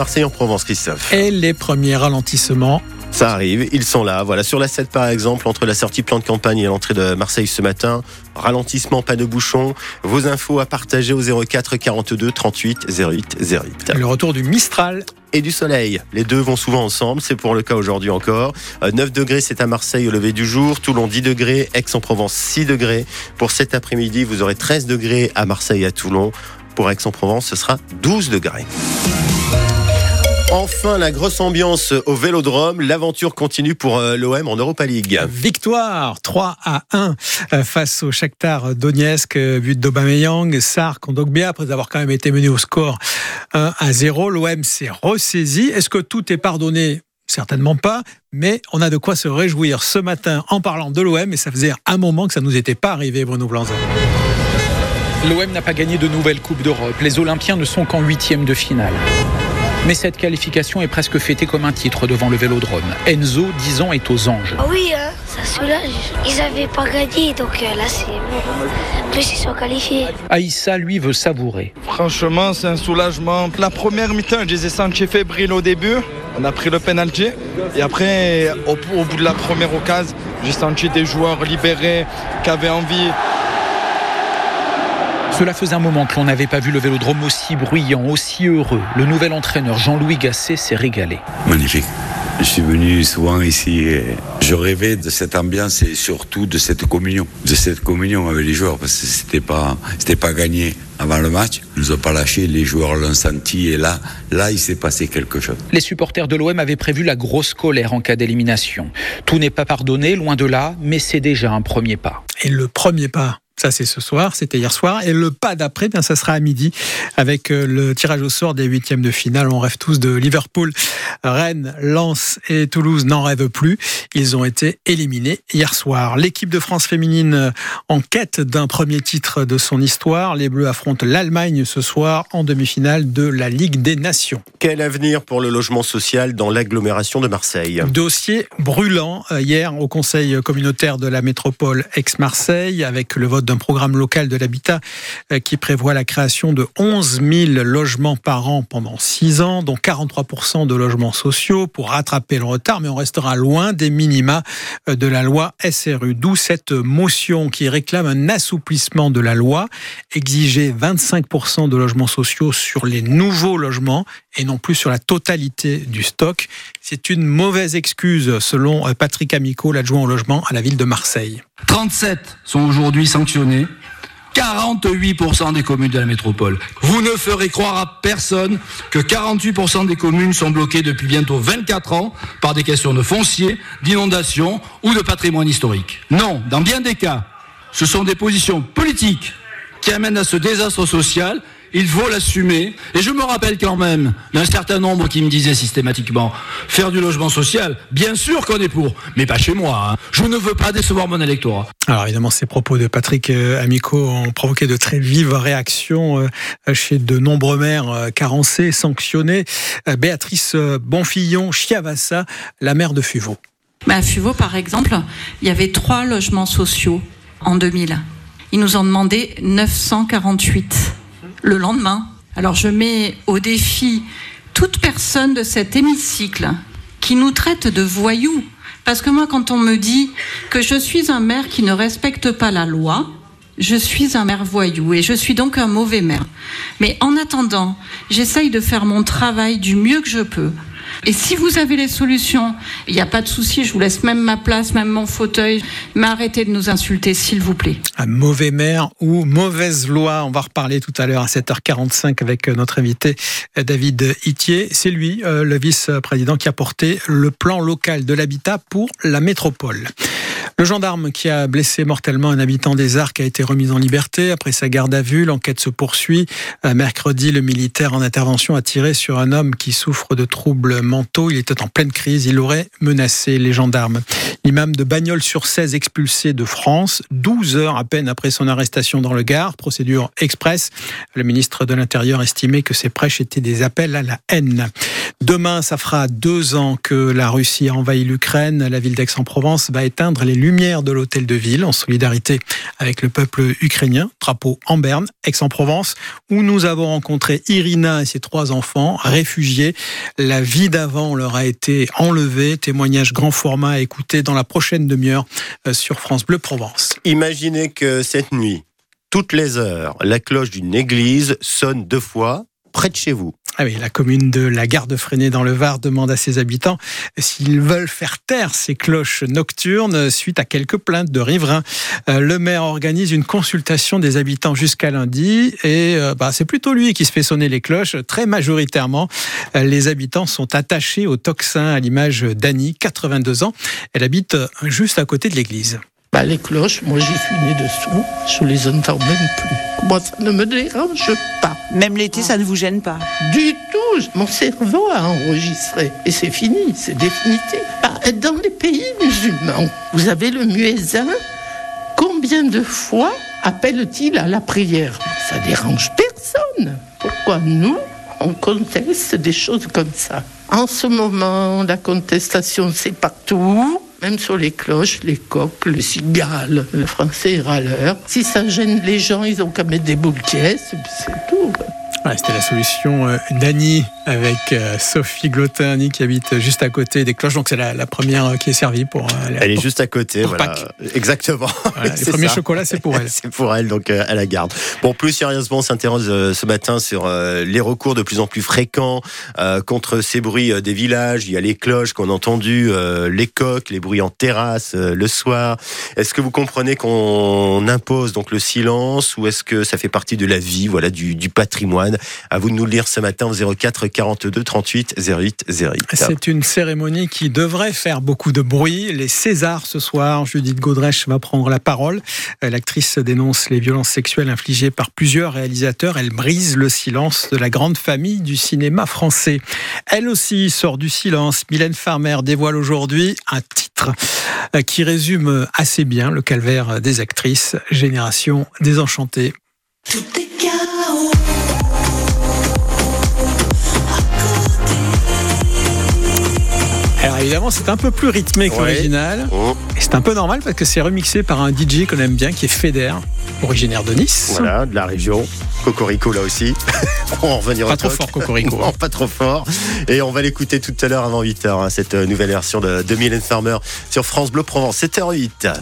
Marseille en Provence, Christophe. Et les premiers ralentissements ça arrive, ils sont là. Voilà, sur la 7 par exemple, entre la sortie plan de campagne et l'entrée de Marseille ce matin, ralentissement, pas de bouchon. Vos infos à partager au 04 42 38 08 08. Le retour du Mistral et du soleil. Les deux vont souvent ensemble, c'est pour le cas aujourd'hui encore. 9 euh, degrés, c'est à Marseille au lever du jour. Toulon 10 degrés, Aix-en-Provence 6 degrés. Pour cet après-midi, vous aurez 13 degrés à Marseille et à Toulon. Pour Aix-en-Provence, ce sera 12 degrés. Enfin, la grosse ambiance au Vélodrome. L'aventure continue pour euh, l'OM en Europa League. Victoire 3 à 1 euh, face au Shakhtar Donetsk, euh, but d'Aubameyang, Sarr, Kondogbia, après avoir quand même été mené au score 1 à 0. L'OM s'est ressaisi. Est-ce que tout est pardonné? Certainement pas, mais on a de quoi se réjouir ce matin en parlant de l'OM et ça faisait un moment que ça ne nous était pas arrivé, Bruno Blanzard. L'OM n'a pas gagné de nouvelle Coupe d'Europe. Les Olympiens ne sont qu'en huitième de finale. Mais cette qualification est presque fêtée comme un titre devant le Vélodrome. Enzo, 10 ans, est aux anges. Ah oui, hein, ça soulage. Ils n'avaient pas gagné, donc euh, là c'est bon. Plus, ils sont qualifiés. Aïssa, lui, veut savourer. Franchement, c'est un soulagement. La première mi-temps, je les ai sentis fébriles au début. On a pris le penalty. Et après, au, au bout de la première occasion, j'ai senti des joueurs libérés qui avaient envie cela faisait un moment que l'on n'avait pas vu le vélodrome aussi bruyant, aussi heureux. Le nouvel entraîneur Jean-Louis Gasset s'est régalé. Magnifique. Je suis venu souvent ici et je rêvais de cette ambiance et surtout de cette communion, de cette communion avec les joueurs parce que c'était pas, c'était pas gagné avant le match. Ils nous ont pas lâché, les joueurs l'ont senti et là, là, il s'est passé quelque chose. Les supporters de l'OM avaient prévu la grosse colère en cas d'élimination. Tout n'est pas pardonné, loin de là, mais c'est déjà un premier pas. Et le premier pas ça, c'est ce soir, c'était hier soir. Et le pas d'après, bien, ça sera à midi avec euh, le tirage au sort des huitièmes de finale. On rêve tous de Liverpool, Rennes, Lens et Toulouse n'en rêvent plus. Ils ont été éliminés hier soir. L'équipe de France féminine euh, en quête d'un premier titre de son histoire. Les Bleus affrontent l'Allemagne ce soir en demi-finale de la Ligue des Nations. Quel avenir pour le logement social dans l'agglomération de Marseille? Dossier brûlant euh, hier au Conseil communautaire de la métropole ex-Marseille avec le vote d'un programme local de l'habitat euh, qui prévoit la création de 11 000 logements par an pendant 6 ans, dont 43% de logements sociaux pour rattraper le retard, mais on restera loin des minima euh, de la loi SRU. D'où cette motion qui réclame un assouplissement de la loi, exiger 25% de logements sociaux sur les nouveaux logements et non plus sur la totalité du stock. C'est une mauvaise excuse selon euh, Patrick Amico, l'adjoint au logement à la ville de Marseille. 37 sont aujourd'hui sanctionnés. 48% des communes de la métropole. Vous ne ferez croire à personne que 48% des communes sont bloquées depuis bientôt 24 ans par des questions de foncier, d'inondation ou de patrimoine historique. Non, dans bien des cas, ce sont des positions politiques qui amènent à ce désastre social il faut l'assumer. Et je me rappelle quand même d'un certain nombre qui me disaient systématiquement faire du logement social, bien sûr qu'on est pour, mais pas chez moi. Hein. Je ne veux pas décevoir mon électorat. Alors évidemment, ces propos de Patrick euh, Amico ont provoqué de très vives réactions euh, chez de nombreux maires euh, carencés, sanctionnés. Béatrice Bonfillon, Chiavassa, la maire de Fuveau. À Fuveau, par exemple, il y avait trois logements sociaux en 2000. Ils nous ont demandé 948 le lendemain. Alors je mets au défi toute personne de cet hémicycle qui nous traite de voyous. Parce que moi, quand on me dit que je suis un maire qui ne respecte pas la loi, je suis un maire voyou et je suis donc un mauvais maire. Mais en attendant, j'essaye de faire mon travail du mieux que je peux et si vous avez les solutions, il n'y a pas de souci, je vous laisse même ma place, même mon fauteuil, mais arrêtez de nous insulter, s'il vous plaît. Un mauvais maire ou mauvaise loi, on va reparler tout à l'heure à 7h45 avec notre invité David Itier. C'est lui, euh, le vice-président, qui a porté le plan local de l'habitat pour la métropole. Le gendarme qui a blessé mortellement un habitant des Arcs a été remis en liberté après sa garde à vue. L'enquête se poursuit. Euh, mercredi, le militaire en intervention a tiré sur un homme qui souffre de troubles mentaux. Il était en pleine crise. Il aurait menacé les gendarmes. L'imam de Bagnols-sur-Cèze expulsé de France, 12 heures à peine après son arrestation dans le Gard, procédure express. Le ministre de l'Intérieur estimait que ces prêches étaient des appels à la haine. Demain, ça fera deux ans que la Russie a envahi l'Ukraine. La ville d'Aix-en-Provence va éteindre les lumières de l'hôtel de ville en solidarité avec le peuple ukrainien. Drapeau en Berne, Aix-en-Provence, où nous avons rencontré Irina et ses trois enfants réfugiés. La vie d'avant leur a été enlevée. Témoignage grand format à écouter dans la prochaine demi-heure euh, sur France Bleu Provence. Imaginez que cette nuit, toutes les heures, la cloche d'une église sonne deux fois près de chez vous. Ah oui, la commune de la Garde-Freinet dans le Var demande à ses habitants s'ils veulent faire taire ces cloches nocturnes suite à quelques plaintes de riverains. Euh, le maire organise une consultation des habitants jusqu'à lundi et euh, bah, c'est plutôt lui qui se fait sonner les cloches. Très majoritairement, euh, les habitants sont attachés au tocsin à l'image d'Annie, 82 ans. Elle habite juste à côté de l'église. Bah, les cloches, moi j'y suis né dessous, je les entends même plus. Moi ça ne me dérange pas. Même l'été, ça ne vous gêne pas Du tout, mon cerveau a enregistré. Et c'est fini, c'est définitif. Dans les pays musulmans, vous avez le muezzin. Combien de fois appelle-t-il à la prière? Ça dérange personne. Pourquoi nous, on conteste des choses comme ça? En ce moment, la contestation, c'est partout même sur les cloches, les coques, le cigale. Le français est râleur. Si ça gêne les gens, ils ont qu'à mettre des boules caisses, c'est tout. C'était la solution euh, d'Annie avec euh, Sophie Glotani qui habite juste à côté des cloches. Donc c'est la, première euh, qui est servie pour. elle est juste à côté, voilà. Exactement. les premiers chocolats, c'est pour elle. c'est pour elle, donc elle la garde. Bon, plus sérieusement, on s'interroge ce matin sur les recours de plus en plus fréquents contre ces bruits des villages. Il y a les cloches qu'on a entendues, les coques, les bruits en terrasse le soir. Est-ce que vous comprenez qu'on impose donc le silence ou est-ce que ça fait partie de la vie, voilà, du, du patrimoine? À vous de nous le lire ce matin au 04 42 38 08 08. C'est une cérémonie qui devrait faire beaucoup de bruit. Les Césars ce soir, Judith Godrèche va prendre la parole. Euh, l'actrice dénonce les violences sexuelles infligées par plusieurs réalisateurs. Elle brise le silence de la grande famille du cinéma français. Elle aussi sort du silence. Mylène Farmer dévoile aujourd'hui un titre euh, qui résume assez bien le calvaire des actrices. Génération désenchantée. Tout est Alors évidemment, c'est un peu plus rythmé que l'original. Oh. Et c'est un peu normal parce que c'est remixé par un DJ qu'on aime bien qui est Feder, originaire de Nice. Voilà, de la région. Cocorico là aussi. on va revenir Pas trop fort, Cocorico. pas trop fort. Et on va l'écouter tout à l'heure avant 8h, hein, cette nouvelle version de, de Mylène Farmer sur France Bleu Provence. 7h08.